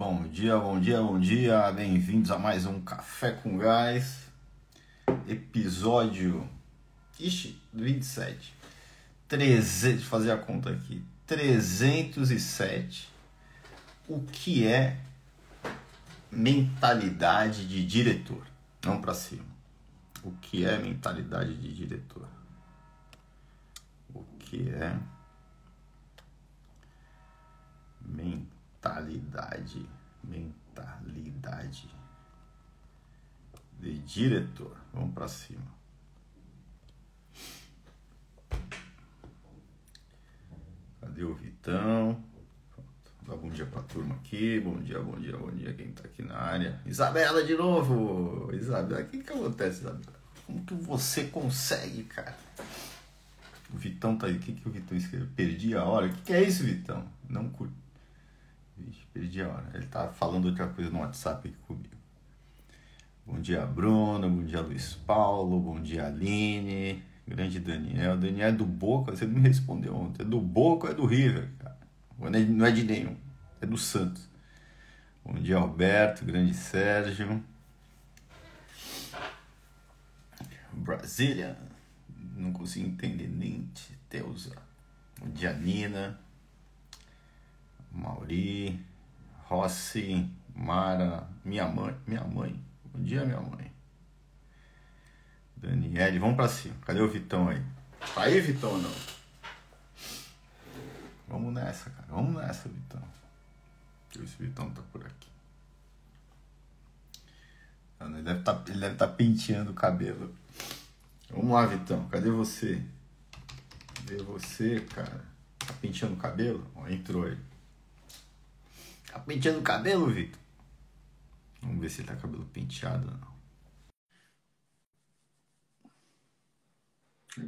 Bom dia, bom dia, bom dia. Bem-vindos a mais um Café com Gás. Episódio. Ixi, 27. 300, deixa eu fazer a conta aqui. 307. O que é mentalidade de diretor? Vamos para cima. O que é mentalidade de diretor? O que é mentalidade, mentalidade de diretor. Vamos para cima. Cadê o Vitão? Dá bom dia pra turma aqui. Bom dia, bom dia, bom dia. Quem tá aqui na área? Isabela de novo! Isabela, o que que acontece, Isabela? Como que você consegue, cara? O Vitão tá aí. O que, que o Vitão escreveu? Perdi a hora. O que, que é isso, Vitão? Não curto. Vixe, perdi a hora. Ele tá falando outra coisa no WhatsApp aqui comigo. Bom dia, Bruno. Bom dia, Luiz Paulo. Bom dia, Aline. Grande Daniel. Daniel é do Boca? Você não me respondeu ontem. É do Boca ou é do River, cara? Não é de nenhum. É do Santos. Bom dia, Alberto. Grande Sérgio. Brasília. Não consigo entender nem Teusa. Bom dia, Nina. Mauri, Rossi, Mara, minha mãe, minha mãe. Bom dia, minha mãe. Daniele, vamos pra cima. Cadê o Vitão aí? Tá aí, Vitão, não? Vamos nessa, cara. Vamos nessa, Vitão. O Vitão tá por aqui. Ele deve tá, estar tá penteando o cabelo. Vamos lá, Vitão. Cadê você? Cadê você, cara? Tá penteando o cabelo? Ó, entrou aí. Tá penteando o cabelo, Vitor? Vamos ver se ele tá cabelo penteado ou não.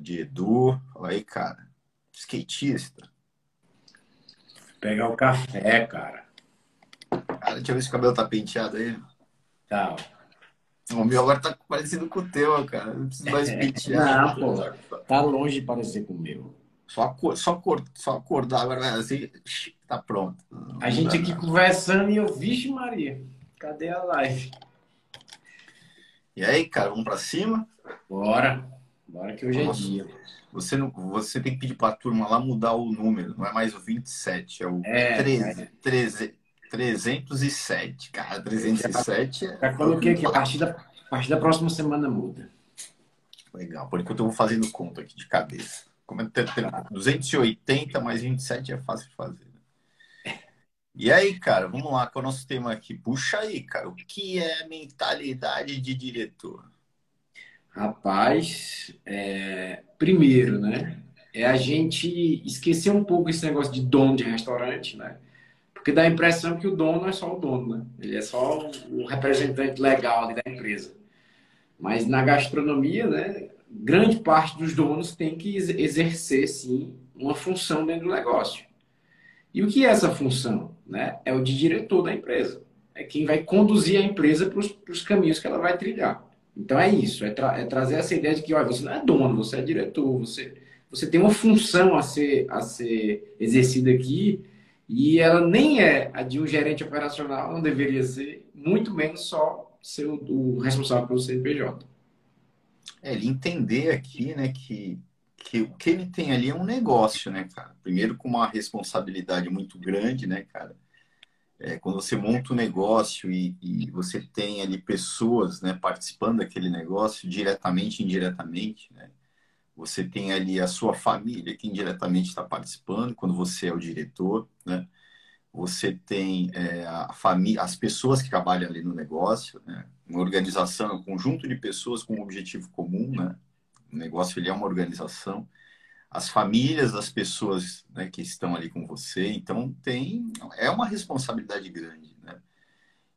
De Edu. Fala aí, cara. Skatista. Pegar o café, cara. Cara, deixa eu ver se o cabelo tá penteado aí. Tá. O meu agora tá parecido com o teu, cara. Não preciso mais pentear. Não, pô. Tá longe de parecer com o meu. Só, só, só acordar agora assim, tá pronto. Não a gente aqui nada. conversando e eu, vixe Maria, cadê a live? E aí, cara, vamos pra cima? Bora. Bora que hoje Nossa. é dia. Você, não, você tem que pedir pra turma lá mudar o número, não é mais o 27, é o é, 13, é. 13, 307. Cara, 307 já, é. Já coloquei aqui, a partir, da, a partir da próxima semana muda. Legal, por enquanto eu vou fazendo conta aqui de cabeça. Como é, 280 mais 27 é fácil de fazer. E aí, cara, vamos lá com o nosso tema aqui. Puxa aí, cara, o que é mentalidade de diretor? Rapaz, é... primeiro, né? É a gente esquecer um pouco esse negócio de dono de restaurante, né? Porque dá a impressão que o dono é só o dono, né? Ele é só o representante legal da empresa. Mas na gastronomia, né? grande parte dos donos tem que exercer, sim, uma função dentro do negócio. E o que é essa função? Né? É o de diretor da empresa. É quem vai conduzir a empresa para os caminhos que ela vai trilhar. Então é isso, é, tra é, trazer essa ideia de que olha, você não é dono, você é diretor, você, você tem uma função a ser, a ser exercida aqui e ela nem é a de um gerente operacional, não deveria ser, muito menos só ser o, o responsável pelo CNPJ. É, ele entender aqui, né, que, que o que ele tem ali é um negócio, né, cara? Primeiro com uma responsabilidade muito grande, né, cara? É, quando você monta um negócio e, e, você tem ali pessoas, né, participando daquele negócio, diretamente e indiretamente, né? Você tem ali a sua família que indiretamente está participando, quando você é o diretor, né? Você tem é, a família, as pessoas que trabalham ali no negócio, né? uma organização, um conjunto de pessoas com um objetivo comum, né? O negócio ele é uma organização. As famílias das pessoas né, que estão ali com você, então tem é uma responsabilidade grande, né?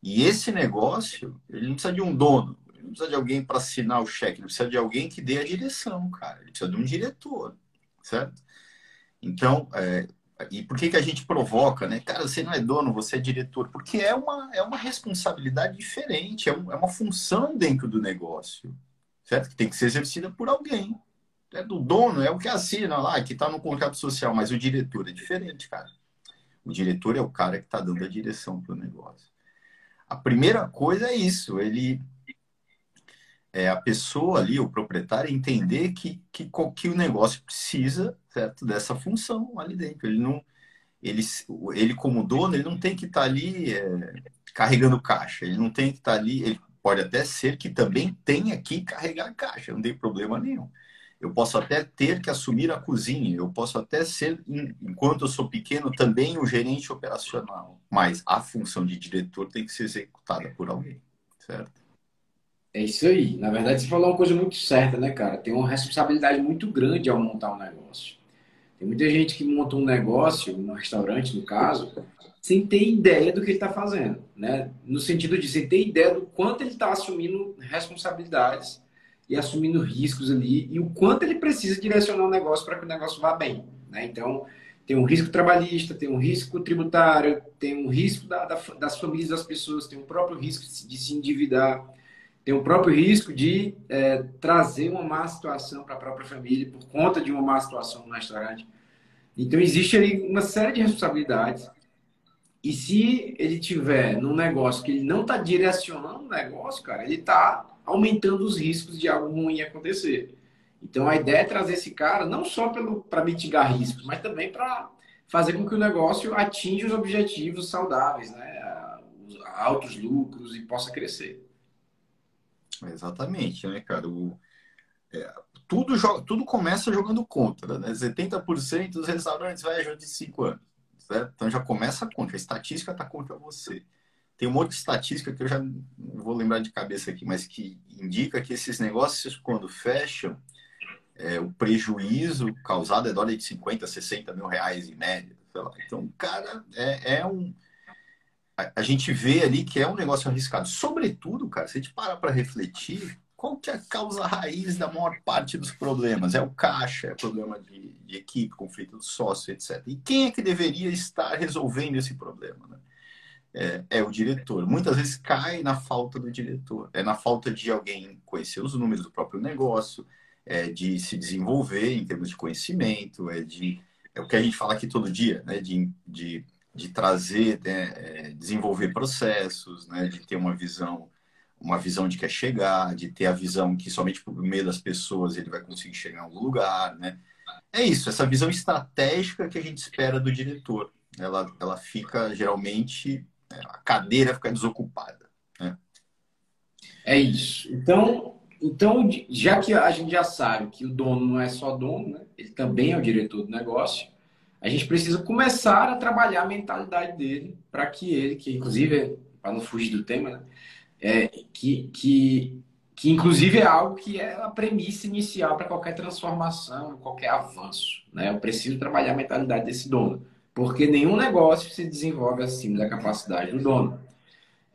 E esse negócio, ele não precisa de um dono, ele não precisa de alguém para assinar o cheque, ele precisa de alguém que dê a direção, cara. Ele precisa de um diretor, certo? Então, é, e por que, que a gente provoca, né? Cara, você não é dono, você é diretor. Porque é uma, é uma responsabilidade diferente, é, um, é uma função dentro do negócio, certo? Que tem que ser exercida por alguém. É do dono, é o que assina lá, que está no contrato social, mas o diretor é diferente, cara. O diretor é o cara que está dando a direção para o negócio. A primeira coisa é isso, ele é a pessoa ali, o proprietário, entender que, que, que o negócio precisa certo, dessa função ali dentro. Ele não, ele, ele como dono, ele não tem que estar tá ali é, carregando caixa. Ele não tem que estar tá ali. Ele pode até ser que também tenha que carregar caixa, não tem problema nenhum. Eu posso até ter que assumir a cozinha, eu posso até ser, enquanto eu sou pequeno, também o gerente operacional. Mas a função de diretor tem que ser executada por alguém, certo? É isso aí. Na verdade, você falou uma coisa muito certa, né, cara? Tem uma responsabilidade muito grande ao montar um negócio. Tem muita gente que monta um negócio, um restaurante, no caso, sem ter ideia do que ele está fazendo, né? No sentido de sem ter ideia do quanto ele está assumindo responsabilidades e assumindo riscos ali e o quanto ele precisa direcionar o negócio para que o negócio vá bem, né? Então, tem um risco trabalhista, tem um risco tributário, tem um risco da, da, das famílias das pessoas, tem o próprio risco de se endividar tem o próprio risco de é, trazer uma má situação para a própria família por conta de uma má situação no restaurante. Então, existe aí uma série de responsabilidades. E se ele tiver num negócio que ele não está direcionando o negócio, cara, ele está aumentando os riscos de algo ruim acontecer. Então, a ideia é trazer esse cara não só para mitigar riscos, mas também para fazer com que o negócio atinja os objetivos saudáveis, né? os altos lucros e possa crescer. Exatamente, né, cara? O, é, tudo, joga, tudo começa jogando contra, né? 70% dos restaurantes vai de 5 anos, certo? Então já começa contra, a estatística está contra você. Tem uma outra estatística que eu já vou lembrar de cabeça aqui, mas que indica que esses negócios, quando fecham, é, o prejuízo causado é da ordem de 50, 60 mil reais em média. Então, cara, é, é um a, gente vê ali que é um negócio arriscado. Sobretudo, cara, se a gente parar para refletir, qual que é a causa raiz da maior parte dos problemas? É o caixa, é problema de, de equipe, conflito de sócio, etc. E quem é que deveria estar resolvendo esse problema? Né? É, é, o diretor. Muitas vezes cai na falta do diretor, é na falta de alguém conhecer os números do próprio negócio, é de se desenvolver em termos de conhecimento, é de é o que a gente fala aqui todo dia, né? De, de de trazer, né, é, desenvolver processos, né, de ter uma visão, uma visão de que é chegar, de ter a visão que somente por meio das pessoas ele vai conseguir chegar em algum lugar, né? É isso, essa visão estratégica que a gente espera do diretor. Ela, ela fica geralmente a cadeira fica desocupada. Né? É isso. Então, então, já que a gente já sabe que o dono não é só dono, né? ele também é o diretor do negócio, a gente precisa começar a trabalhar a mentalidade dele para que ele, que inclusive, para não fugir do tema, né? é, que, que, que inclusive é algo que é a premissa inicial para qualquer transformação, qualquer avanço. Né? Eu preciso trabalhar a mentalidade desse dono, porque nenhum negócio se desenvolve acima da capacidade do dono.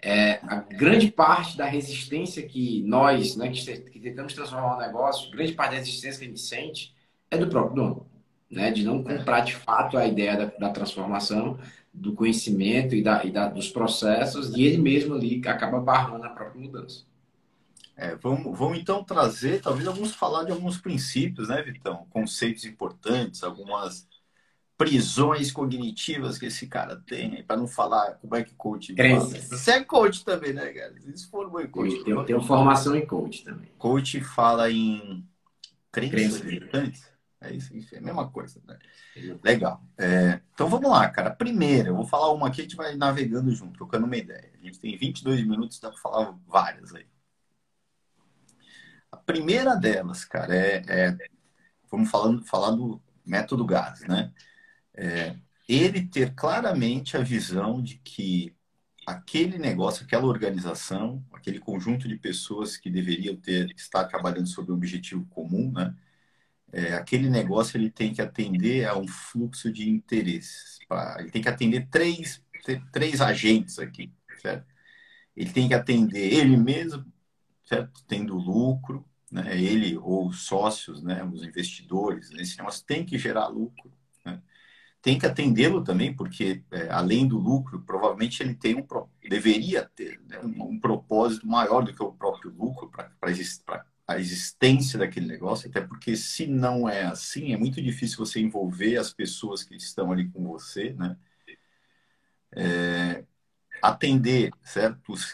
É, a grande parte da resistência que nós, né, que, tentamos transformar um negócio, grande parte da resistência que a gente sente é do próprio dono né? De não comprar de fato a ideia da, da transformação, do conhecimento e, da, e da, dos processos, e ele mesmo ali acaba barrando a própria mudança. É, vamos, vamos então trazer, talvez vamos falar de alguns princípios, né, Vitão? Conceitos importantes, algumas prisões cognitivas que esse cara tem, para não falar como é que coach Crenças. Você é coach também, né, cara? Isso formou em coach. Eu tenho, tenho formação em coach também. Coach fala em crenças limitantes? É isso, é a mesma coisa, né? Legal. É, então vamos lá, cara. Primeira, eu vou falar uma aqui, a gente vai navegando junto, trocando uma ideia. A gente tem 22 minutos, dá para falar várias aí. A primeira delas, cara, é, é vamos falando, falar do método GAS, né? É, ele ter claramente a visão de que aquele negócio, aquela organização, aquele conjunto de pessoas que deveriam ter estar trabalhando sobre um objetivo comum, né? é, aquele negócio ele tem que atender a um fluxo de interesses. Pra, ele tem que atender três, três agentes aqui, certo? Ele tem que atender ele mesmo, certo? Tendo lucro, né? Ele ou os sócios, né? Os investidores, né? esse negócio tem que gerar lucro. Tem que atendê-lo também, porque é, além do lucro, provavelmente ele tem um deveria ter né? um, propósito maior do que o próprio lucro para a existência daquele negócio, até porque se não é assim, é muito difícil você envolver as pessoas que estão ali com você, né? é, atender os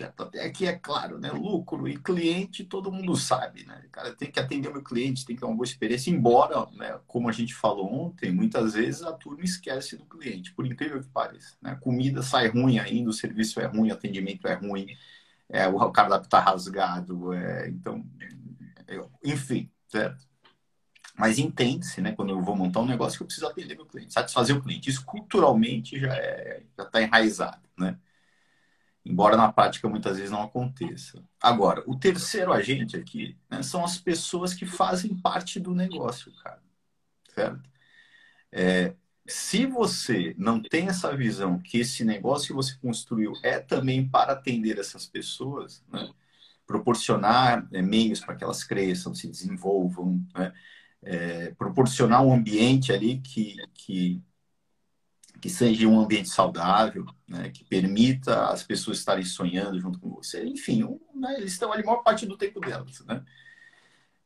até aqui é claro, né? lucro e cliente todo mundo sabe, né? Cara, tem que atender o meu cliente, tem que ter uma boa experiência, embora, né, como a gente falou ontem, muitas vezes a turma esquece do cliente, por incrível que pareça. Né? Comida sai ruim ainda, o serviço é ruim, o atendimento é ruim, é, o cardápio está rasgado, é, então, é, enfim, certo? Mas entende-se, né, quando eu vou montar um negócio, que eu preciso atender meu cliente, satisfazer o cliente. Isso culturalmente já é, já está enraizado, né? Embora na prática muitas vezes não aconteça. Agora, o terceiro agente aqui né, são as pessoas que fazem parte do negócio, cara. Certo? É, se você não tem essa visão que esse negócio que você construiu é também para atender essas pessoas, né? proporcionar é, meios para que elas cresçam, se desenvolvam, né? é, proporcionar um ambiente ali que, que, que seja um ambiente saudável, né, que permita as pessoas estarem sonhando junto com você. Enfim, um, né, eles estão ali a maior parte do tempo delas. Né?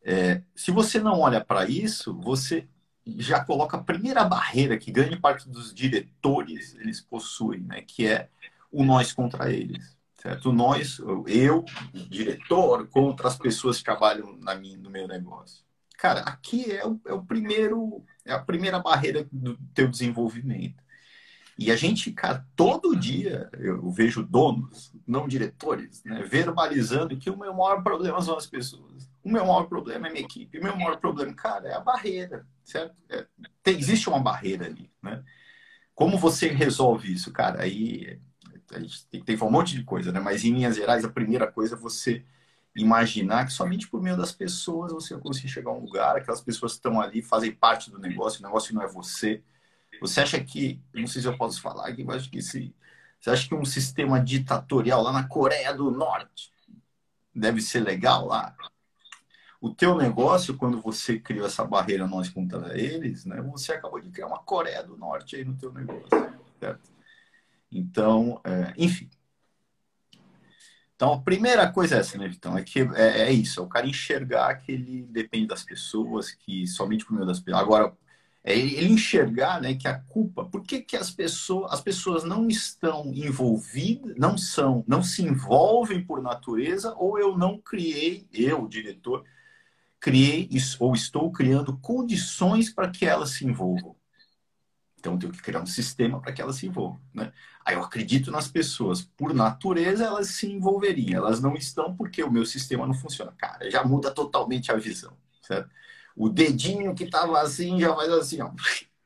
É, se você não olha para isso, você já coloca a primeira barreira que grande parte dos diretores eles possuem, né, que é o nós contra eles. Certo? Nós, eu, diretor, contra as pessoas que trabalham na minha, no meu negócio. Cara, aqui é o, é o primeiro, é a primeira barreira do teu desenvolvimento. E a gente, cara, todo dia eu vejo donos, não diretores, né, verbalizando que o meu maior problema são as pessoas. O meu maior problema é minha equipe. O meu maior problema, cara, é a barreira, certo? É, tem, existe uma barreira ali, né? Como você resolve isso, cara? Aí a gente tem, um monte de coisa, né? Mas em linhas gerais, a primeira coisa é você imaginar que somente por meio das pessoas você vai conseguir chegar a um lugar, aquelas pessoas que estão ali fazem parte do negócio, o negócio não é você. Você acha que, não sei se eu posso falar aqui, mas acho que se, você acha que um sistema ditatorial lá na Coreia do Norte deve ser legal lá? O teu negócio, quando você criou essa barreira nós contra eles, né, você acabou de criar uma Coreia do Norte aí no teu negócio, certo? Então, é, enfim, então, a primeira coisa é essa, né, Vitão? É que é, é, isso, é o cara enxergar que ele depende das pessoas, que somente por meio das pessoas. Agora, é ele enxergar né, que a culpa, por que, que as, pessoas, as pessoas não estão envolvidas, não são, não se envolvem por natureza, ou eu não criei, eu, diretor, criei ou estou criando condições para que elas se envolvam. Então, eu tenho que criar um sistema para que elas se envolvam. Né? Aí eu acredito nas pessoas. Por natureza, elas se envolveriam. Elas não estão porque o meu sistema não funciona. Cara, já muda totalmente a visão. Certo? O dedinho que estava assim já faz assim, ó.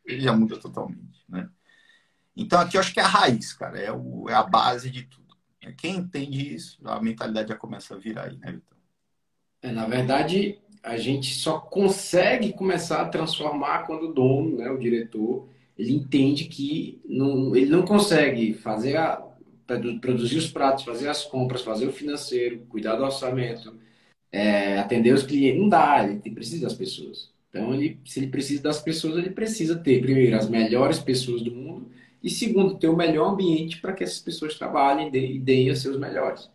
Ele já muda totalmente. Né? Então, aqui eu acho que é a raiz, cara. É, o, é a base de tudo. Quem entende isso, a mentalidade já começa a virar aí, né, Vitão? É, na verdade, a gente só consegue começar a transformar quando o dono, né, o diretor, ele entende que não, ele não consegue fazer a, produzir os pratos, fazer as compras, fazer o financeiro, cuidar do orçamento, é, atender os clientes. Não dá, ele precisa das pessoas. Então, ele, se ele precisa das pessoas, ele precisa ter, primeiro, as melhores pessoas do mundo e, segundo, ter o melhor ambiente para que essas pessoas trabalhem e deem os seus melhores.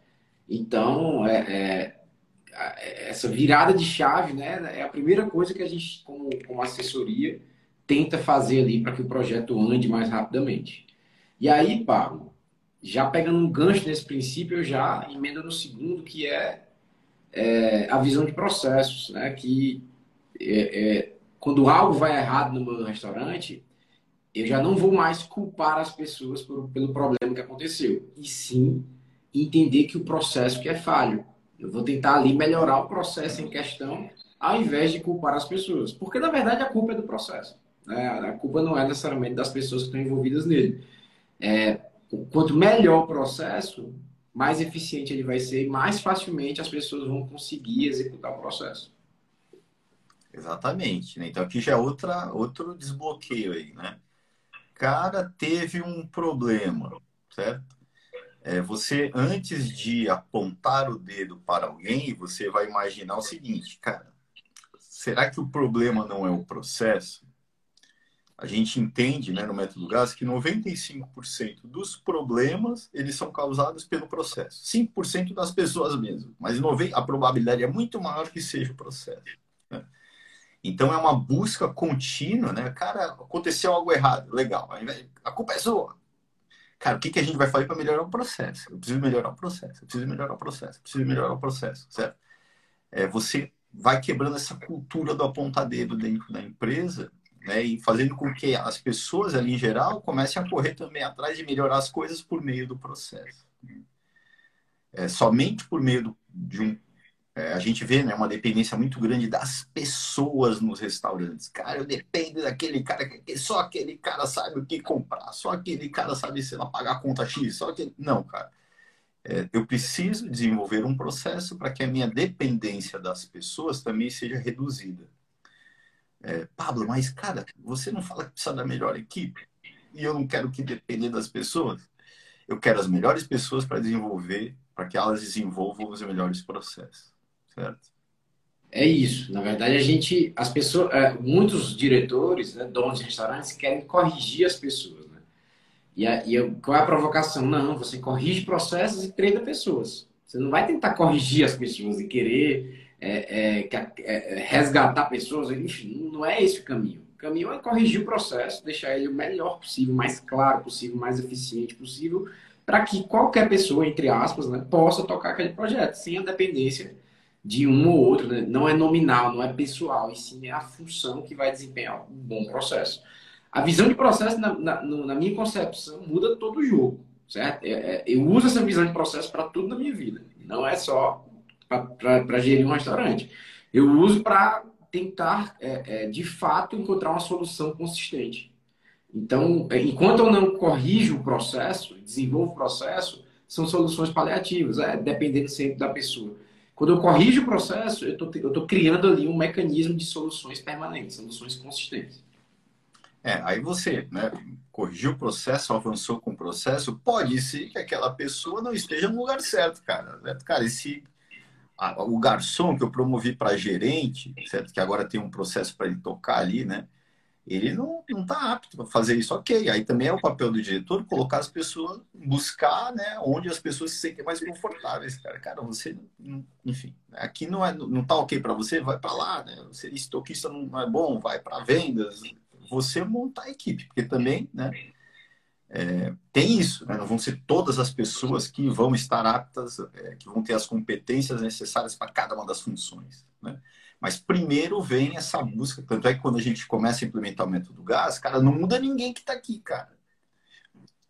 Então, é, é, essa virada de chave né, é a primeira coisa que a gente, como, como assessoria, tenta fazer ali para que o projeto ande mais rapidamente. E aí, Pablo, já pegando um gancho nesse princípio, eu já emendo no segundo, que é, é a visão de processos, né? Que é, é, quando algo vai errado no meu restaurante, eu já não vou mais culpar as pessoas por, pelo problema que aconteceu, e sim entender que o processo que é falho. Eu vou tentar ali melhorar o processo em questão, ao invés de culpar as pessoas, porque na verdade a culpa é do processo. Né? A culpa não é necessariamente das pessoas que estão envolvidas nele. É, quanto melhor o processo, mais eficiente ele vai ser e mais facilmente as pessoas vão conseguir executar o processo. Exatamente. Né? Então aqui já é outra, outro desbloqueio aí, né? Cara, teve um problema, certo? É, você, antes de apontar o dedo para alguém, você vai imaginar o seguinte, cara, será que o problema não é o processo? A gente entende né, no método GAS que 95% dos problemas eles são causados pelo processo. 5% das pessoas mesmo, mas a probabilidade é muito maior que seja o processo. Né? Então é uma busca contínua, né? Cara, aconteceu algo errado, legal. A culpa é sua. Cara, o que, que a gente vai fazer para melhorar o processo? Eu preciso melhorar o processo, eu preciso melhorar o processo, eu preciso melhorar o processo, certo? É, você vai quebrando essa cultura do apontadeiro dentro da empresa né, e fazendo com que as pessoas ali em geral comecem a correr também atrás de melhorar as coisas por meio do processo. É, somente por meio do, de um é, a gente vê né, uma dependência muito grande das pessoas nos restaurantes. Cara, eu dependo daquele cara que só aquele cara sabe o que comprar, só aquele cara sabe se ela pagar a conta X, só aquele. Não, cara. É, eu preciso desenvolver um processo para que a minha dependência das pessoas também seja reduzida. É, Pablo, mas cara, você não fala que precisa da melhor equipe? E eu não quero que depender das pessoas? Eu quero as melhores pessoas para desenvolver, para que elas desenvolvam os melhores processos. Certo. É isso. Na verdade, a gente, as pessoas, é, muitos diretores, né, donos de restaurantes, querem corrigir as pessoas. Né? E, a, e qual é a provocação? Não, você corrige processos e treina pessoas. Você não vai tentar corrigir as pessoas e querer é, é, é, resgatar pessoas, enfim, não é esse o caminho. O caminho é corrigir o processo, deixar ele o melhor possível, mais claro possível, mais eficiente possível, para que qualquer pessoa, entre aspas, né, possa tocar aquele projeto, sem a dependência de um ou outro, né? não é nominal, não é pessoal, e sim é a função que vai desempenhar um bom processo. A visão de processo, na, na, na minha concepção, muda todo o jogo, certo? É, é, eu uso essa visão de processo para tudo na minha vida, não é só para gerir um restaurante. Eu uso para tentar, é, é, de fato, encontrar uma solução consistente. Então, é, enquanto eu não corrijo o processo, desenvolvo o processo, são soluções paliativas, é, dependendo sempre da pessoa. Quando eu corrijo o processo, eu estou criando ali um mecanismo de soluções permanentes, soluções consistentes. É, aí você, né, corrigiu o processo, avançou com o processo, pode ser que aquela pessoa não esteja no lugar certo, cara. Certo? Cara, esse a, o garçom que eu promovi para gerente, certo? Que agora tem um processo para ele tocar ali, né? ele não está apto para fazer isso. Ok, aí também é o papel do diretor colocar as pessoas, buscar né, onde as pessoas se sentem mais confortáveis. Cara, cara você, enfim, aqui não, é, não tá ok para você, vai para lá. Né? Você estoquista não é bom, vai para vendas. Você montar a equipe, porque também né, é, tem isso, né? não vão ser todas as pessoas que vão estar aptas, é, que vão ter as competências necessárias para cada uma das funções. Né? Mas primeiro vem essa busca. Tanto é que quando a gente começa a implementar o método gás, cara, não muda ninguém que está aqui, cara.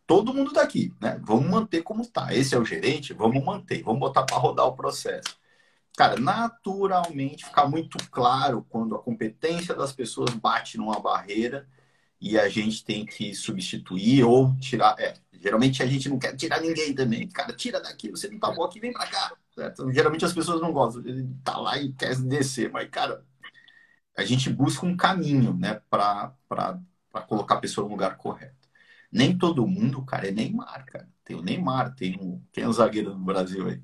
Todo mundo está aqui, né? Vamos manter como está. Esse é o gerente, vamos manter, vamos botar para rodar o processo. Cara, naturalmente fica muito claro quando a competência das pessoas bate numa barreira e a gente tem que substituir ou tirar. É, geralmente a gente não quer tirar ninguém também. Cara, tira daqui, você não tá bom aqui, vem para cá. Certo? Geralmente as pessoas não gostam, ele tá lá e quer descer, mas, cara, a gente busca um caminho, né, para colocar a pessoa no lugar correto. Nem todo mundo, cara, é Neymar, cara. Tem o Neymar, tem o. Quem é o zagueiro do Brasil aí?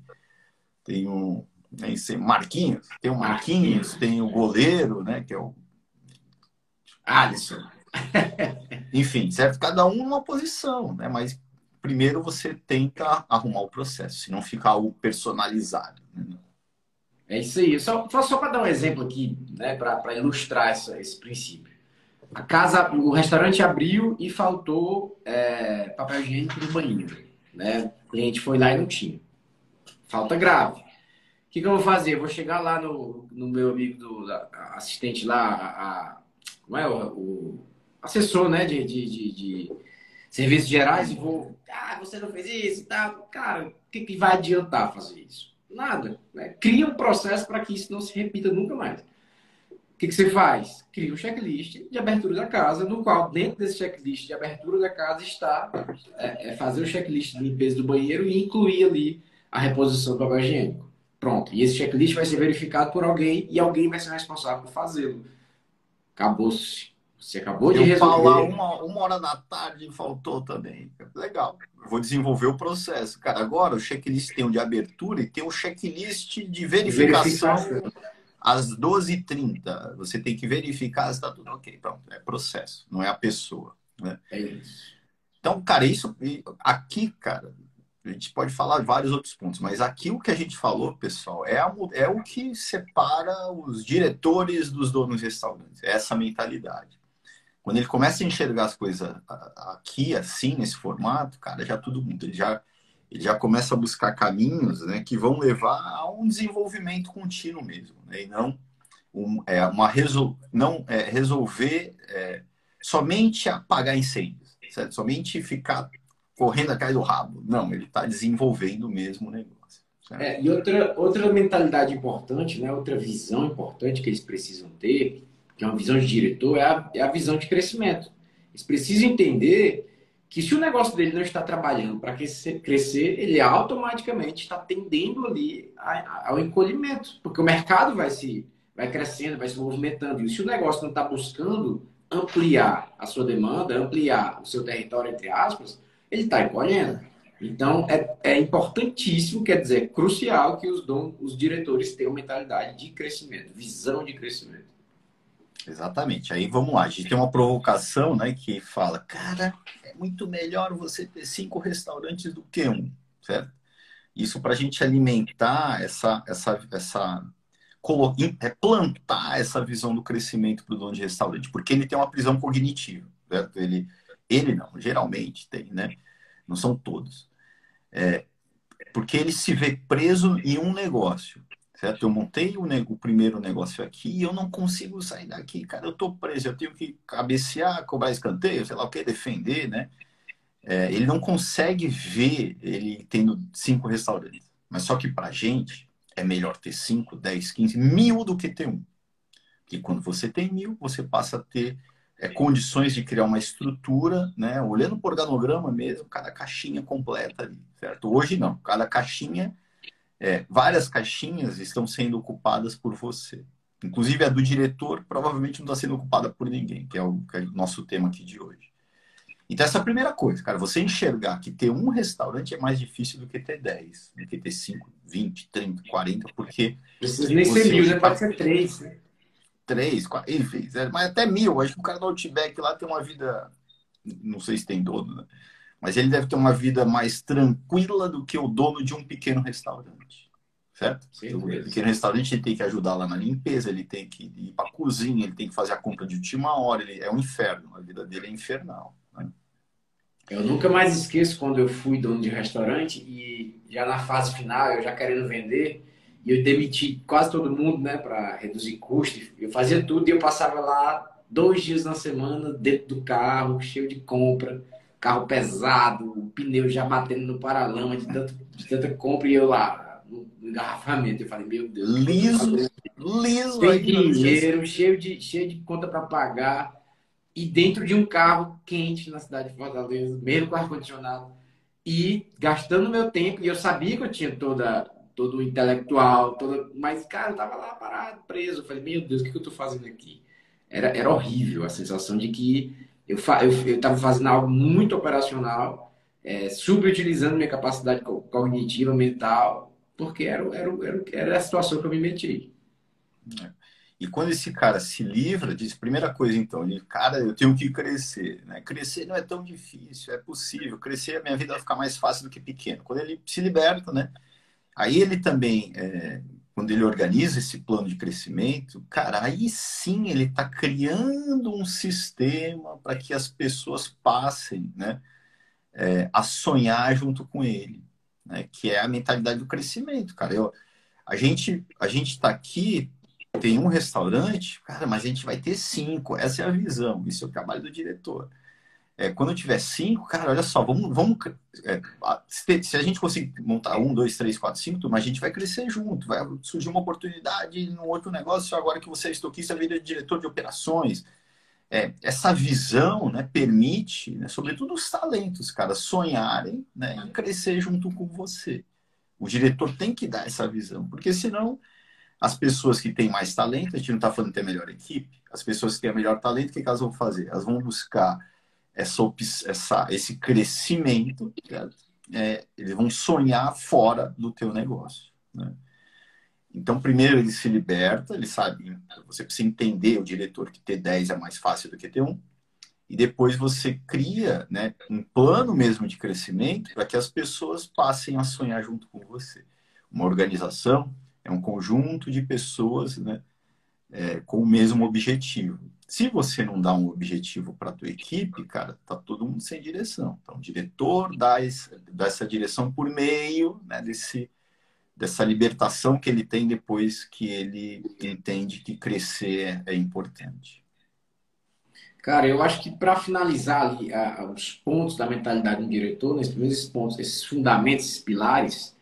Tem o. Nem sei, Marquinhos, tem o Marquinhos, tem o goleiro, né, que é o. Alisson. Enfim, certo? Cada um numa posição, né? Mas primeiro você tenta arrumar o processo, se não ficar algo personalizado. Né? É isso aí. Só, só para dar um exemplo aqui, né, para ilustrar essa, esse princípio. A casa, o restaurante abriu e faltou é, papel higiênico no banheiro. Né? O cliente foi lá e não tinha. Falta grave. O que, que eu vou fazer? Eu vou chegar lá no, no meu amigo do assistente lá, a, a, como é o, o assessor né, de, de, de, de serviços gerais e vou, ah, você não fez isso e tal. Cara, o que, que vai adiantar fazer isso? Nada. Né? Cria um processo para que isso não se repita nunca mais. O que, que você faz? Cria um checklist de abertura da casa, no qual, dentro desse checklist de abertura da casa, está é, é fazer o checklist de limpeza do banheiro e incluir ali a reposição do papel higiênico. Pronto. E esse checklist vai ser verificado por alguém e alguém vai ser responsável por fazê-lo. Acabou-se. Você acabou de eu resolver. falar uma, uma hora da tarde faltou também. Legal. Vou desenvolver o processo. Cara, agora o checklist tem o de abertura e tem o checklist de verificação, verificação. às 12h30. Você tem que verificar se está tudo ok. Pronto, é processo, não é a pessoa. Né? É isso. Então, cara, isso aqui, cara, a gente pode falar vários outros pontos, mas aqui o que a gente falou, pessoal, é, a, é o que separa os diretores dos donos de restaurantes, é essa mentalidade. Quando ele começa a enxergar as coisas aqui, assim, nesse formato, cara, já tudo muda. Ele já, ele já começa a buscar caminhos né, que vão levar a um desenvolvimento contínuo mesmo, né? e não um, é, uma resol... não é, resolver é, somente apagar incêndios, certo? somente ficar correndo atrás do rabo. Não, ele está desenvolvendo mesmo o negócio. É, e outra, outra mentalidade importante, né, outra visão importante que eles precisam ter que é uma visão de diretor, é a, é a visão de crescimento. Eles precisam entender que se o negócio dele não está trabalhando para crescer, ele automaticamente está tendendo ali ao encolhimento, porque o mercado vai se vai crescendo, vai se movimentando. E se o negócio não está buscando ampliar a sua demanda, ampliar o seu território, entre aspas, ele está encolhendo. Então, é, é importantíssimo, quer dizer, crucial que os, donos, os diretores tenham mentalidade de crescimento, visão de crescimento. Exatamente. Aí vamos lá. A gente tem uma provocação, né, que fala, cara, é muito melhor você ter cinco restaurantes do que um, certo? Isso para a gente alimentar essa, essa, essa é plantar essa visão do crescimento para o dono de restaurante, porque ele tem uma prisão cognitiva, certo? Ele, ele não, geralmente tem, né? Não são todos. É, porque ele se vê preso em um negócio certo? Eu montei o, o, primeiro negócio aqui e eu não consigo sair daqui, cara. Eu tô preso, eu tenho que cabecear, cobrar escanteio, sei lá o que, defender, né? É, ele não consegue ver ele tendo cinco restaurantes. Mas só que pra gente é melhor ter cinco, dez, quinze, mil do que ter um. Porque quando você tem mil, você passa a ter é, condições de criar uma estrutura, né? Olhando por organograma mesmo, cada caixinha completa ali, certo? Hoje não, cada caixinha é, várias caixinhas estão sendo ocupadas por você. Inclusive a do diretor provavelmente não está sendo ocupada por ninguém, que é, o, que é o nosso tema aqui de hoje. Então, essa é a primeira coisa, cara. Você enxergar que ter um restaurante é mais difícil do que ter 10, do que ter 5, 20, 30, 40, porque. Precisa nem ser mil, né? Pode ser três, né? Três, quatro, enfim, mas até mil. Acho que o cara do Outback lá tem uma vida. Não sei se tem dono, né? Mas ele deve ter uma vida mais tranquila do que o dono de um pequeno restaurante. Certo? Sim, o pequeno restaurante ele tem que ajudar lá na limpeza, ele tem que ir para a cozinha, ele tem que fazer a compra de última hora, ele é um inferno, a vida dele é infernal. Né? Eu nunca mais esqueço quando eu fui dono de restaurante e já na fase final, eu já querendo vender, e eu demiti quase todo mundo, né, para reduzir custos. Eu fazia tudo e eu passava lá dois dias na semana dentro do carro, cheio de compra carro pesado, o pneu já batendo no paralama de, tanto, de tanta compra e eu lá no engarrafamento. Eu falei, meu Deus. Liso, liso. Tem dinheiro, cheio de, cheio de conta para pagar e dentro de um carro quente na cidade de Fortaleza, mesmo com ar-condicionado, e gastando meu tempo. E eu sabia que eu tinha toda, todo o intelectual, toda, mas, cara, eu tava lá parado, preso. Eu falei, meu Deus, o que, que eu tô fazendo aqui? Era, era horrível a sensação de que eu estava fazendo algo muito operacional, é, subutilizando minha capacidade cognitiva, mental, porque era, era, era, era a situação que eu me meti. E quando esse cara se livra diz primeira coisa então, ele, cara, eu tenho que crescer. Né? Crescer não é tão difícil, é possível. Crescer, a minha vida vai ficar mais fácil do que pequeno. Quando ele se liberta, né? Aí ele também é, quando ele organiza esse plano de crescimento, cara, aí sim ele está criando um sistema para que as pessoas passem né, é, a sonhar junto com ele, né, que é a mentalidade do crescimento, cara. Eu, a gente a gente está aqui, tem um restaurante, cara, mas a gente vai ter cinco, essa é a visão, isso é o trabalho do diretor. É, quando eu tiver cinco, cara, olha só, vamos, vamos é, se a gente conseguir montar um, dois, três, quatro, cinco, mas a gente vai crescer junto, vai surgir uma oportunidade no outro negócio, agora que você é estoquista, vira diretor de operações. É, essa visão né, permite, né, sobretudo os talentos, cara, sonharem né, e crescer junto com você. O diretor tem que dar essa visão, porque senão as pessoas que têm mais talento, a gente não está falando de ter melhor equipe, as pessoas que têm melhor talento, o que elas vão fazer? Elas vão buscar essa, essa, esse crescimento, é, eles vão sonhar fora do teu negócio. Né? Então, primeiro ele se liberta, ele sabe, você precisa entender o diretor que ter 10 é mais fácil do que ter um. E depois você cria né, um plano mesmo de crescimento para que as pessoas passem a sonhar junto com você. Uma organização é um conjunto de pessoas né, é, com o mesmo objetivo Se você não dá um objetivo para a tua equipe, cara, tá todo mundo sem direção. Então, o diretor dá, esse, dá essa direção por meio né, desse, dessa libertação que ele tem depois que ele entende que crescer é, é importante. Cara, eu acho que para finalizar ali a, os pontos da mentalidade do diretor, nesses primeiros pontos, esses fundamentos, esses pilares,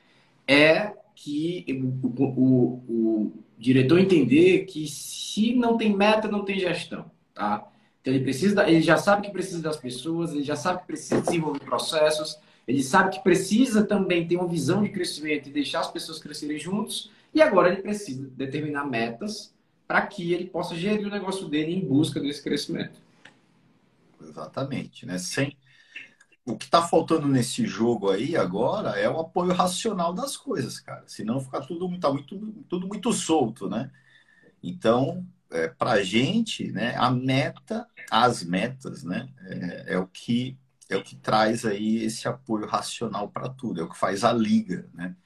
é que o, o, o, diretor entender que se não tem meta, não tem gestão, tá? Então ele precisa, ele já sabe que precisa das pessoas, ele já sabe que precisa desenvolver processos, ele sabe que precisa também ter uma visão de crescimento e deixar as pessoas crescerem juntos, e agora ele precisa determinar metas para que ele possa gerir o negócio dele em busca desse crescimento. Exatamente, né? Sem o que está faltando nesse jogo aí agora é o apoio racional das coisas, cara. Senão fica tudo, tá muito, tudo muito solto, né? Então, é, para a gente, né, a meta, as metas, né, é, é, o que é o que traz aí esse apoio racional para tudo, é o que faz a liga, né?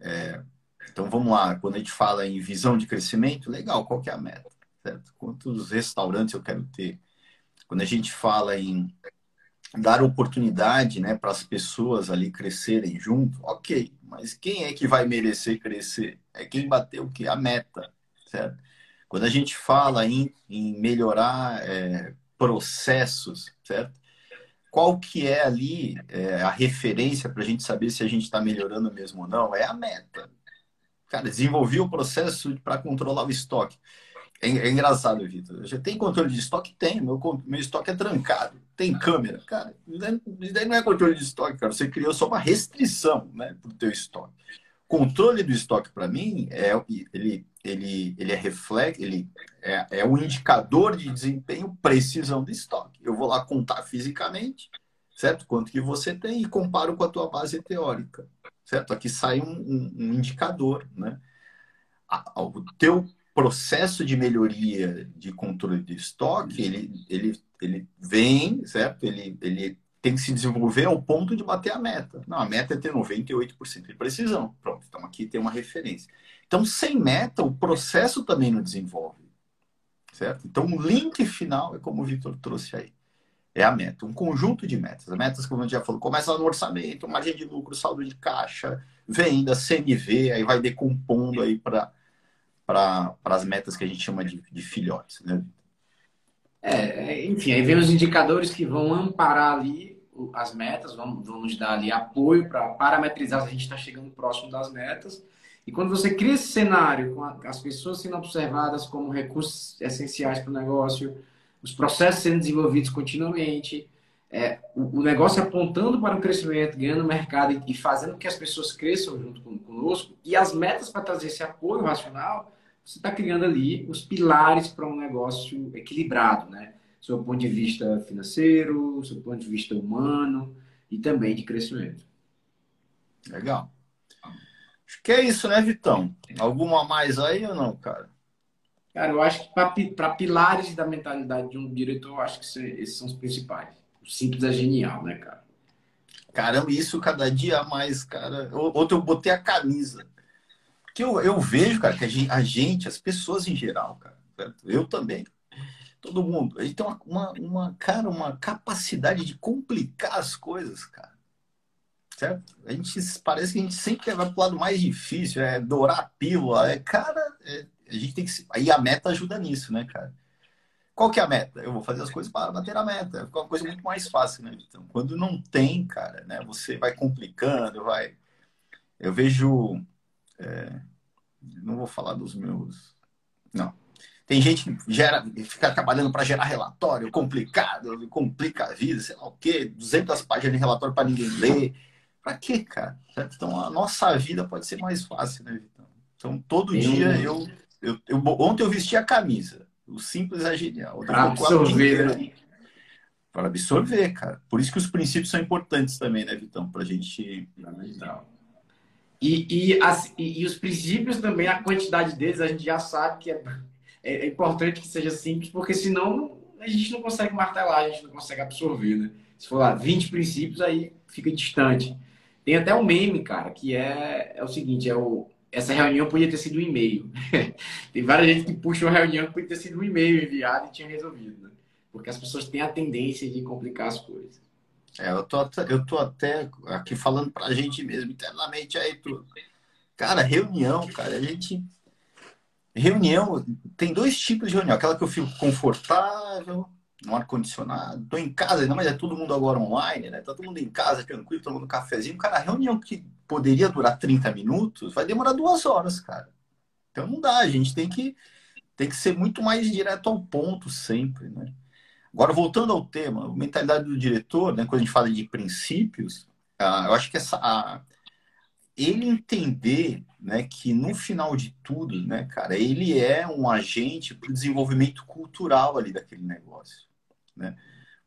É, então vamos lá, quando a gente fala em visão de crescimento, legal, qual que é a meta? Certo? Quantos restaurantes eu quero ter? Quando a gente fala em dar oportunidade né, para as pessoas ali crescerem junto, ok, mas quem é que vai merecer crescer? É quem bateu o que? A meta, certo? Quando a gente fala em, em melhorar é, processos, certo? Qual que é ali é, a referência para a gente saber se a gente está melhorando mesmo ou não? É a meta. Cara, desenvolvi o processo para controlar o estoque. É, é engraçado, Vitor. Já tem controle de estoque? Tem. Meu, meu estoque é trancado. Tem câmera. Cara, isso daí não é controle de estoque, cara. Você criou só uma restrição né, para o teu estoque. Controle do estoque, para mim, é ele, ele, ele é reflexo, ele é, é um indicador de desempenho precisão do estoque. Eu vou lá contar fisicamente, certo? Quanto que você tem e comparo com a tua base teórica, certo? Aqui sai um, um, um indicador, né? O teu processo de melhoria de controle de estoque, ele, ele, ele vem, certo? Ele, ele tem que se desenvolver ao ponto de bater a meta. Não, a meta é ter 98% de precisão. Pronto, então aqui tem uma referência. Então, sem meta, o processo também não desenvolve. Certo? Então, o link final é como o Vitor trouxe aí. É a meta, um conjunto de metas. As metas, como a gente já falou, começa no orçamento, margem de lucro, saldo de caixa, venda, CMV, aí vai decompondo aí para para as metas que a gente chama de, de filhotes, né? É, enfim, aí vem os indicadores que vão amparar ali as metas, vão, vão nos dar ali apoio para parametrizar se a gente está chegando próximo das metas. E quando você cria esse cenário, com as pessoas sendo observadas como recursos essenciais para o negócio, os processos sendo desenvolvidos continuamente, é, o, negócio apontando para o crescimento, ganhando mercado e, fazendo com que as pessoas cresçam junto conosco, e as metas para trazer esse apoio racional, você está criando ali os pilares para um negócio equilibrado, né? Do ponto de vista financeiro, do ponto de vista humano e também de crescimento. Legal. Acho que é isso, né, Vitão? Alguma mais aí ou não, cara? Cara, eu acho que para pilares da mentalidade de um diretor, eu acho que esses são os principais. O simples é genial, né, cara? Caramba, isso cada dia mais, cara. Outro eu botei a camisa que eu, eu vejo, cara, que a gente, a gente, as pessoas em geral, cara, certo? eu também, todo mundo, a gente tem uma, uma, uma, cara, uma capacidade de complicar as coisas, cara. Certo? A gente parece que a gente sempre vai pro lado mais difícil, é dourar a pílula, é, cara, é, a gente tem que. Aí a meta ajuda nisso, né, cara? Qual que é a meta? Eu vou fazer as coisas para bater a meta. Fica uma coisa muito mais fácil, né? Então, quando não tem, cara, né? Você vai complicando, vai. Eu vejo é, não vou falar dos meus. Não. Tem gente que gera, fica trabalhando para gerar relatório complicado, complica a vida, sei lá o quê, 200 páginas de relatório para ninguém ler. Para quê, cara? Então a nossa vida pode ser mais fácil, né, Vitão? Então todo eu... dia eu, eu, eu, Ontem eu vesti a camisa. O simples é genial. Para absorver, né? Para absorver, cara. Por isso que os princípios são importantes também, né, Vitão? Para a gente. Fundamental. E, e, as, e, e, os princípios também, a quantidade deles, a gente já sabe que é, é, é, importante que seja simples, porque senão a gente não consegue martelar, a gente não consegue absorver, né? Se for lá 20 princípios, aí fica distante. Tem até um meme, cara, que é, é o seguinte, é o essa reunião podia ter sido um e-mail. Tem várias gente que puxa uma reunião que podia ter sido um e-mail enviado e tinha resolvido, né? Porque as pessoas têm a tendência de complicar as coisas. É, eu tô, eu tô até aqui falando pra gente mesmo, internamente aí tudo. Cara, reunião, cara, a gente. Reunião, tem dois tipos de reunião. Aquela que eu fico confortável, no ar-condicionado, tô em casa, não, mas é todo mundo agora online, né? Tá todo mundo em casa, tranquilo, tomando um cafezinho. Cara, a reunião que poderia durar 30 minutos vai demorar duas horas, cara. Então não dá, a gente tem que, tem que ser muito mais direto ao ponto sempre, né? Agora, voltando ao tema, mentalidade do diretor, né, quando a gente fala de princípios, uh, eu acho que essa, uh, ele entender né, que no final de tudo, né, cara, ele é um agente para o desenvolvimento cultural ali daquele negócio. Né?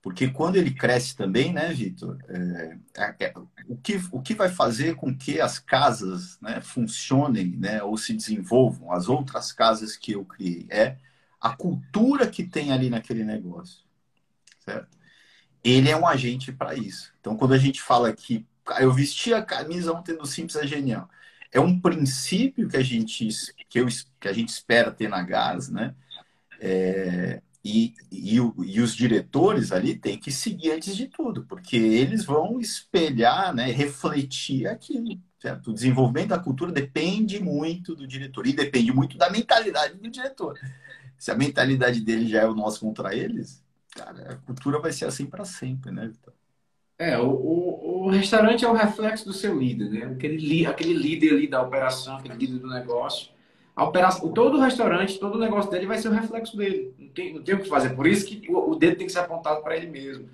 Porque quando ele cresce também, né, Vitor, é, é, o, que, o que vai fazer com que as casas né, funcionem né, ou se desenvolvam, as outras casas que eu criei, é a cultura que tem ali naquele negócio certo? Ele é um agente para isso. Então, quando a gente fala que eu vesti a camisa ontem no Simples é genial, é um princípio que a gente que, eu, que a gente espera ter na GAS, né? É, e, e, e, os diretores ali têm que seguir antes de tudo, porque eles vão espelhar, né, refletir aquilo. Certo? O desenvolvimento da cultura depende muito do diretor e depende muito da mentalidade do diretor. Se a mentalidade dele já é o nosso contra eles, cara, a cultura vai ser assim para sempre, né, Vitor? É, o, o, o, restaurante é o reflexo do seu líder, né? Aquele, aquele líder ali da operação, aquele líder do negócio. A operação, todo o restaurante, todo o negócio dele vai ser o reflexo dele. Não tem, não tem o que fazer. Por isso que o, o dedo tem que ser apontado para ele mesmo.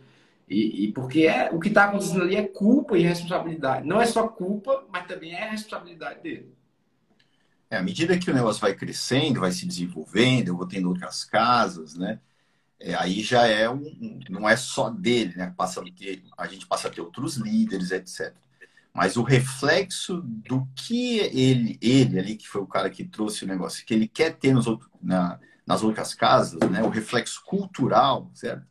E, e, porque é, o que está acontecendo ali é culpa e responsabilidade. Não é só culpa, mas também é responsabilidade dele. É, à medida que o negócio vai crescendo, vai se desenvolvendo, eu vou tendo outras casas, né? É, aí já é um, não é só dele, né? Passa a gente passa a ter outros líderes, etc. Mas o reflexo do que ele, ele ali, que foi o cara que trouxe o negócio, que ele quer ter nos outros, na, nas outras casas, né? O reflexo cultural, certo?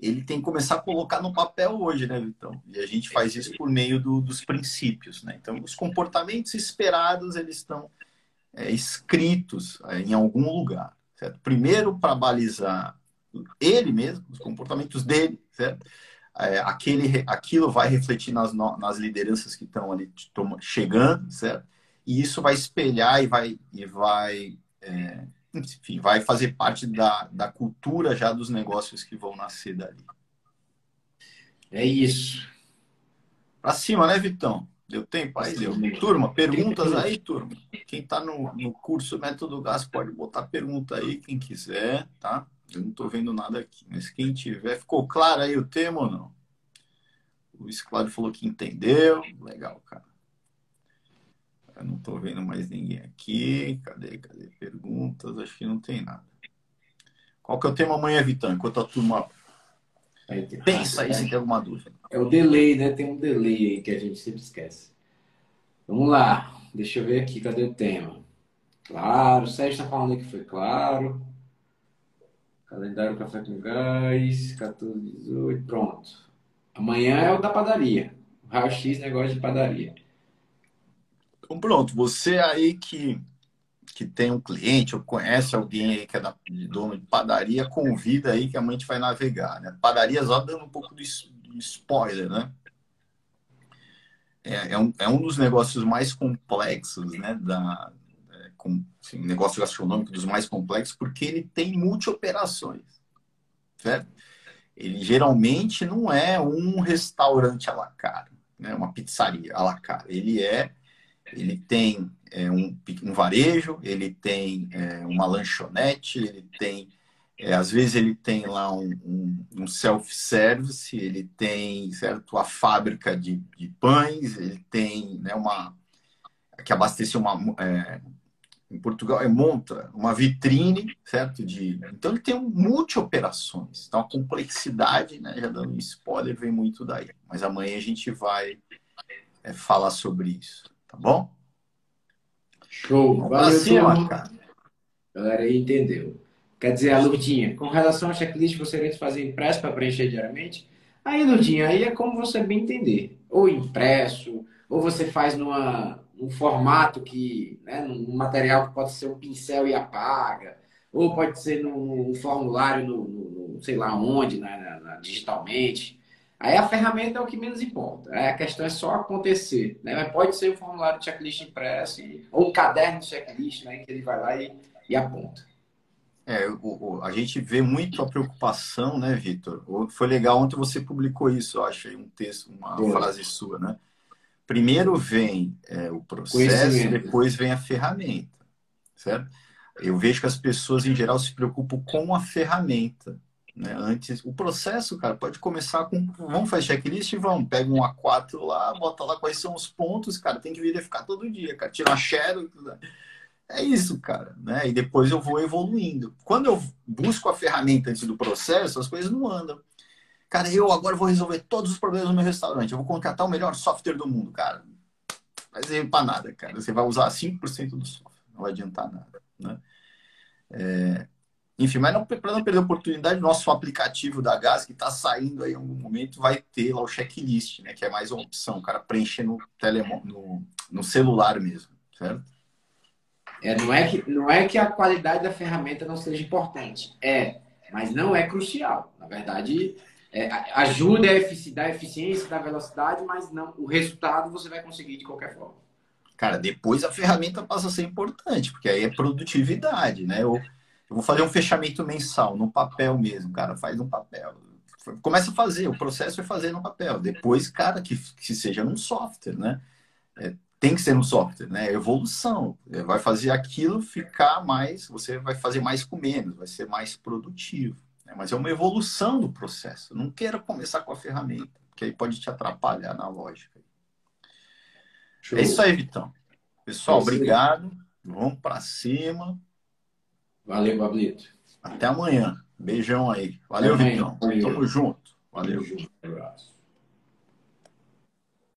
Ele tem que começar a colocar no papel hoje, né, Vitão? E a gente faz isso por meio do, dos princípios, né? Então, os comportamentos esperados, eles estão é, escritos é, em algum lugar, certo? Primeiro, para balizar ele mesmo, os comportamentos dele, certo? É, aquele, aquilo vai refletir nas, nas lideranças que estão ali chegando, certo? E isso vai espelhar e vai, e vai é, enfim, vai fazer parte da, da cultura já dos negócios que vão nascer dali. É isso. Pra cima, né, Vitão? Deu tempo aí? Deu. Turma, perguntas aí, turma. Quem está no, no curso Método Gás pode botar pergunta aí, quem quiser, tá? Eu não estou vendo nada aqui, mas quem tiver, ficou claro aí o tema ou não? O Luiz Cláudio falou que entendeu. Legal, cara. Eu não estou vendo mais ninguém aqui. Cadê, cadê? Perguntas? Acho que não tem nada. Qual que é o tema amanhã, Vitão? Enquanto a turma pensa aí se tem alguma dúvida. É o delay, né? Tem um delay aí que a gente sempre esquece. Vamos lá. Deixa eu ver aqui. Cadê o tema? Claro. O Sérgio está falando que foi claro. Calendário Café com Gás, 14, 18, pronto. Amanhã é o da padaria. Raio-x negócio de padaria. Então pronto, você aí que, que tem um cliente ou conhece alguém aí que é da, de dono de padaria, convida aí que a gente vai navegar, né? Padaria só dando um pouco de, de spoiler, né? É, é, um, é um dos negócios mais complexos, né, da, com assim, negócio gastronômico dos mais complexos, porque ele tem multi-operações, certo? Ele geralmente não é um restaurante à la carte, né? uma pizzaria à la carte. Ele é, ele tem é, um, um varejo, ele tem é, uma lanchonete, ele tem é, às vezes ele tem lá um, um, um self-service, ele tem certo a fábrica de, de pães, ele tem né, uma que abastece uma, é, em Portugal é monta uma vitrine, certo? De, então ele tem um multi-operações. Então a complexidade, né, já dando um spoiler, vem muito daí. Mas amanhã a gente vai é, falar sobre isso, tá bom? Show! Vamos Valeu, cima, cara. Galera entendeu. Quer dizer, a Lurdinha, com relação ao checklist, você vai fazer impresso para preencher diariamente? Aí, Lurdinha, aí é como você bem entender. Ou impresso, ou você faz numa, num formato que, né, num material que pode ser um pincel e apaga, ou pode ser num, num formulário, no, no, no, sei lá onde, né, na, na, digitalmente. Aí a ferramenta é o que menos importa. Né? A questão é só acontecer. Né? Mas pode ser um formulário de checklist impresso, ou um caderno de checklist, né, que ele vai lá e, e aponta. É, o, o, a gente vê muito a preocupação, né, Vitor? Foi legal ontem você publicou isso, eu achei um texto, uma Boa. frase sua, né? Primeiro vem é, o processo, depois vem a ferramenta, certo? Eu vejo que as pessoas em geral se preocupam com a ferramenta, né? Antes, o processo, cara, pode começar com vamos fazer checklist, vamos, pega um A4 lá, bota lá quais são os pontos, cara, tem que verificar todo dia, cara, tira uma share, é isso, cara, né? E depois eu vou evoluindo. Quando eu busco a ferramenta antes do processo, as coisas não andam. Cara, eu agora vou resolver todos os problemas do meu restaurante. Eu vou contratar o melhor software do mundo, cara. Vai ser para nada, cara. Você vai usar 5% do software. Não vai adiantar nada, né? É... Enfim, mas para não perder a oportunidade, nosso aplicativo da Gás, que está saindo aí em algum momento, vai ter lá o checklist, né? Que é mais uma opção, o cara preencher no, telemo... no, no celular mesmo, certo? É, não, é que, não é que a qualidade da ferramenta não seja importante. É, mas não é crucial. Na verdade, é, ajuda a eficiência, eficiência, da velocidade, mas não o resultado você vai conseguir de qualquer forma. Cara, depois a ferramenta passa a ser importante, porque aí é produtividade, né? Eu, eu vou fazer um fechamento mensal no papel mesmo, cara, faz no papel. Começa a fazer, o processo é fazer no papel. Depois, cara, que, que seja num software, né? É, tem que ser no software, né? Evolução. É, vai fazer aquilo ficar mais, você vai fazer mais com menos, vai ser mais produtivo. Mas é uma evolução do processo. Não queira começar com a ferramenta, porque aí pode te atrapalhar na lógica. Show. É isso aí, Vitão. Pessoal, é obrigado. Vamos para cima. Valeu, Pablito. Até amanhã. Beijão aí. Valeu, Vitão. Tamo junto. Valeu. Tamo junto. Um abraço.